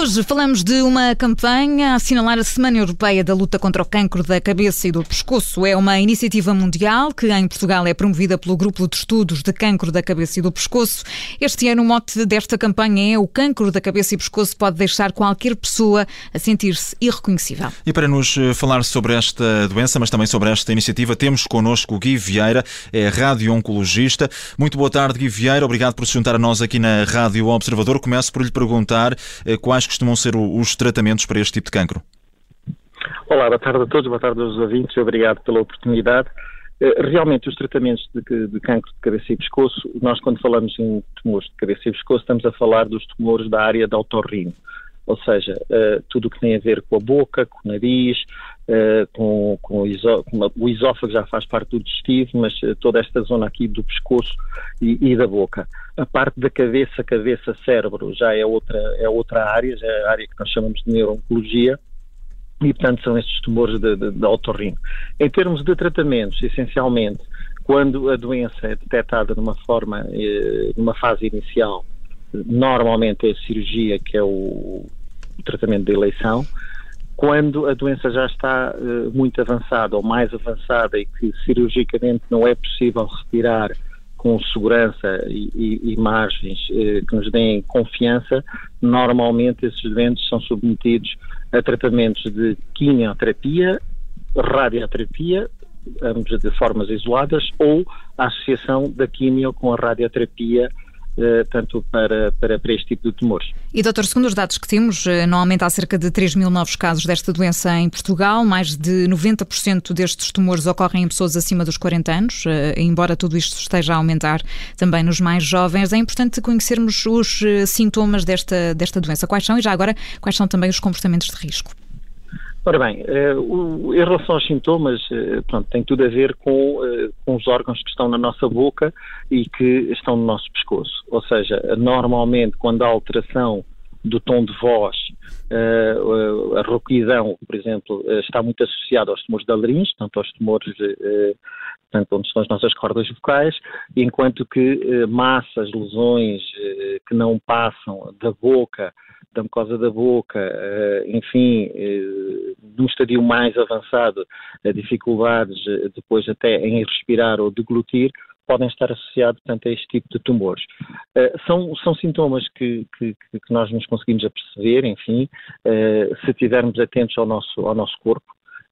Hoje falamos de uma campanha a assinalar a Semana Europeia da Luta contra o Cancro da Cabeça e do Pescoço. É uma iniciativa mundial que em Portugal é promovida pelo Grupo de Estudos de Cancro da Cabeça e do Pescoço. Este ano o mote desta campanha é o cancro da cabeça e pescoço pode deixar qualquer pessoa a sentir-se irreconhecível. E para nos eh, falar sobre esta doença, mas também sobre esta iniciativa, temos connosco o Gui Vieira, é radio-oncologista. Muito boa tarde, Gui Vieira. Obrigado por se juntar a nós aqui na Rádio Observador. Começo por lhe perguntar eh, quais quais costumam ser os tratamentos para este tipo de cancro? Olá, boa tarde a todos, boa tarde aos ouvintes obrigado pela oportunidade. Eh, realmente, os tratamentos de, de cancro de cabeça e pescoço, nós quando falamos em tumores de cabeça e pescoço, estamos a falar dos tumores da área da otorrino, ou seja, uh, tudo o que tem a ver com a boca, com o nariz, uh, com, com, o, com, o esófago já faz parte do digestivo, mas uh, toda esta zona aqui do pescoço e, e, da boca. A parte da cabeça, cabeça, cérebro, já é outra, é outra área, já é a área que nós chamamos de neuro-oncologia, e portanto são estes tumores de, de, de otorrino. Em termos de tratamentos, essencialmente, quando a doença é detectada numa forma, numa fase inicial, normalmente é a cirurgia que é o tratamento da eleição. Quando a doença já está uh, muito avançada ou mais avançada e que cirurgicamente não é possível retirar com segurança e, e, margens uh, que nos deem confiança, normalmente esses doentes são submetidos a tratamentos de quimioterapia, radioterapia, ambos de formas isoladas, ou a associação da quimio com a radioterapia eh, tanto para, para, para, este tipo de tumores. E, doutor, segundo os dados que temos, eh, normalmente há cerca de 3 mil novos casos desta doença em Portugal, mais de 90% destes tumores ocorrem em pessoas acima dos 40 anos, eh, embora tudo isto esteja a aumentar também nos mais jovens. É importante conhecermos os sintomas desta, desta doença. Quais são e, já agora, quais são também os comportamentos de risco? Ora bem, uh, em relação aos sintomas, uh, pronto, tem tudo a ver com, uh, com, os órgãos que estão na nossa boca e que estão no nosso pescoço. Ou seja, normalmente quando há alteração do tom de voz, a rouquidão, por exemplo, está muito associada aos tumores da laringe, tanto aos tumores portanto, onde estão as nossas cordas vocais, enquanto que massas, lesões que não passam da boca da mucosa da boca, eh, enfim, eh, num estadio mais avançado, dificuldades eh, depois até em respirar ou deglutir, podem estar associados, a este tipo de tumores. São, são sintomas que, que, que, nós nos conseguimos aperceber, enfim, se estivermos atentos ao nosso, ao nosso corpo.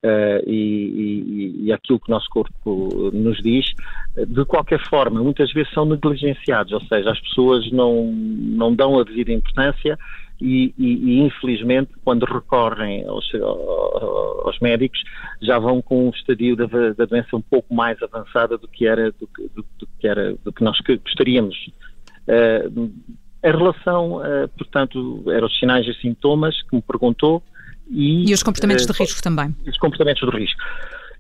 Uh, e, e, aquilo que o nosso corpo nos diz, de qualquer forma, muitas vezes são negligenciados, ou seja, as pessoas não, não dão a devida importância e, e, e, infelizmente quando recorrem aos, aos, médicos já vão com um estadio da, da, doença um pouco mais avançada do que era do, do, do que era do que nós gostaríamos. Uh, em relação, uh, portanto, eram os sinais e sintomas que me perguntou e, e os comportamentos uh, de risco também. Os comportamentos de risco.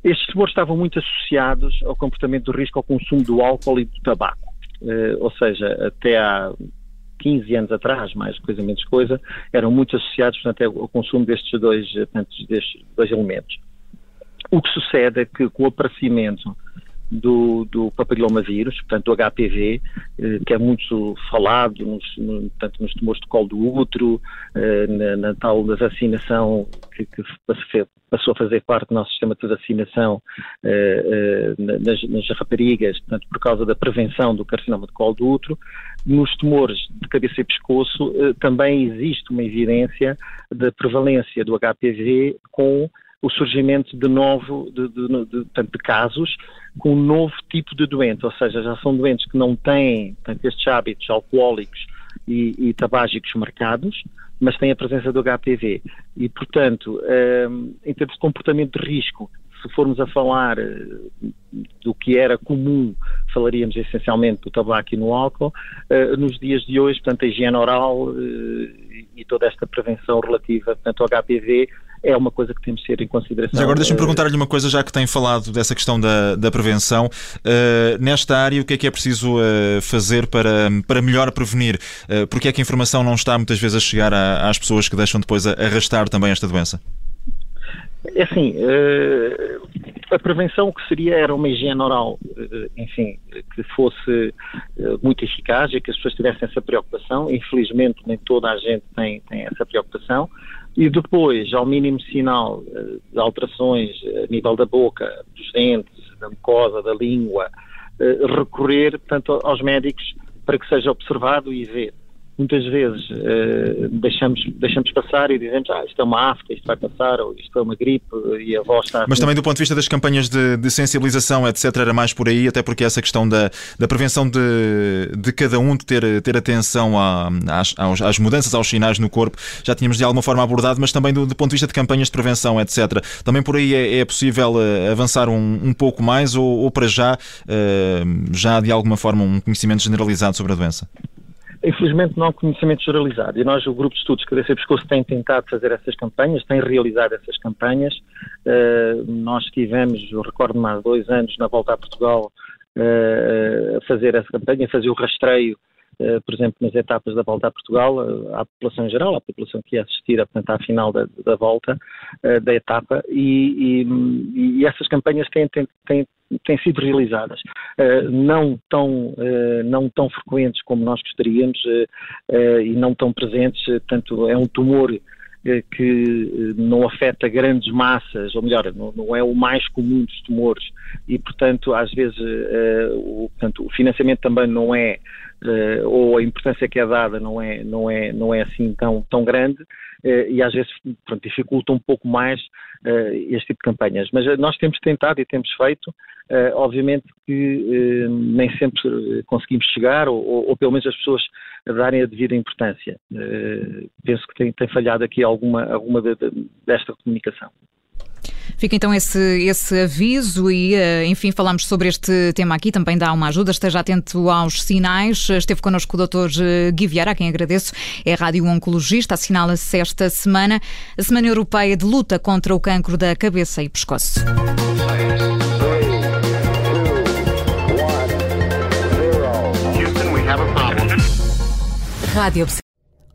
Estes tumores estavam muito associados ao comportamento de risco ao consumo do álcool e do tabaco. Uh, ou seja, até há 15 anos atrás, mais coisa menos coisa, eram muito associados portanto, ao consumo destes dois, portanto, destes dois elementos. O que sucede é que com o aparecimento do, do papilomavírus, portanto do HPV, eh, que é muito falado nos, no, portanto, nos tumores de colo do útero, eh, na, na, tal da vacinação que, que, passou a fazer parte do nosso sistema de vacinação eh, nas, nas, raparigas, portanto por causa da prevenção do carcinoma de colo do útero, nos tumores de cabeça e pescoço também existe uma evidência da prevalência do HPV com o surgimento de novo de, de, de, de, casos com um novo tipo de doente, ou seja, já são doentes que não têm portanto, estes hábitos alcoólicos e, e tabágicos marcados, mas têm a presença do HPV. E, portanto, um, em termos de comportamento de risco, se formos a falar eh, do que era comum, falaríamos essencialmente do tabaco e no álcool, uh, nos dias de hoje, portanto, a higiene oral e toda esta prevenção relativa portanto, ao HPV é uma coisa que temos de ter em consideração. Mas agora deixa-me perguntar-lhe uma coisa, já que tem falado dessa questão da, da prevenção. Uh, nesta área, o que é que é preciso uh, fazer para, para melhor prevenir? Uh, porque é que a informação não está muitas vezes a chegar a, às pessoas que deixam depois arrastar também esta doença? É assim, a prevenção que seria era uma higiene oral, enfim, que fosse muito eficaz e que as pessoas tivessem essa preocupação. Infelizmente, nem toda a gente tem, tem essa preocupação. E depois, ao mínimo sinal de alterações a nível da boca, dos dentes, da mucosa, da língua, recorrer, portanto, aos médicos para que seja observado e ver muitas vezes uh, deixamos, deixamos passar e dizemos ah, isto é uma afta, isto vai passar, ou isto é uma gripe e a voz está... Mas também do ponto de vista das campanhas de, de, sensibilização, etc., era mais por aí, até porque essa questão da, da prevenção de, de cada um, de ter, ter atenção a, às, às, mudanças, aos sinais no corpo, já tínhamos de alguma forma abordado, mas também do, do ponto de vista de campanhas de prevenção, etc., também por aí é, é possível eh, avançar um, um pouco mais ou, ou para já, uh, já de alguma forma um conhecimento generalizado sobre a doença? Infelizmente não há conhecimento generalizado e nós, o Grupo de Estudos Cabeça e Pescoço, tem tentado fazer essas campanhas, tem realizado essas campanhas. Uh, nós tivemos, eu recordo mais dois anos, na volta a Portugal, uh, a fazer essa campanha, fazer o rastreio Uh, por exemplo, nas etapas da volta a Portugal, à população em geral, à população que ia assistir, portanto, à final da, da volta, da etapa, e, e, e, essas campanhas têm, têm, têm, têm sido realizadas, uh, não, tão, uh, não tão frequentes como nós gostaríamos uh, e não tão presentes, portanto é um tumor que não afeta grandes massas, ou melhor, não, não, é o mais comum dos tumores e, portanto, às vezes o, portanto, o financiamento também não é uh, ou a importância que é dada não é, não é, não é assim tão, tão grande uh, e às vezes pronto, dificulta um pouco mais uh, este tipo de campanhas. Mas nós temos tentado e temos feito, obviamente que nem sempre conseguimos chegar ou, ou, ou, pelo menos as pessoas darem a devida importância. penso que tem, tem falhado aqui alguma, alguma de, de, desta comunicação. Fica então esse, esse aviso e, eh, enfim, falamos sobre este tema aqui, também dá uma ajuda, esteja atento aos sinais. Esteve connosco o Dr. Eh, Gui Vieira, a quem agradeço, é radio-oncologista, assinala-se esta semana a Semana Europeia de Luta contra o Cancro da Cabeça e Pescoço. Rádio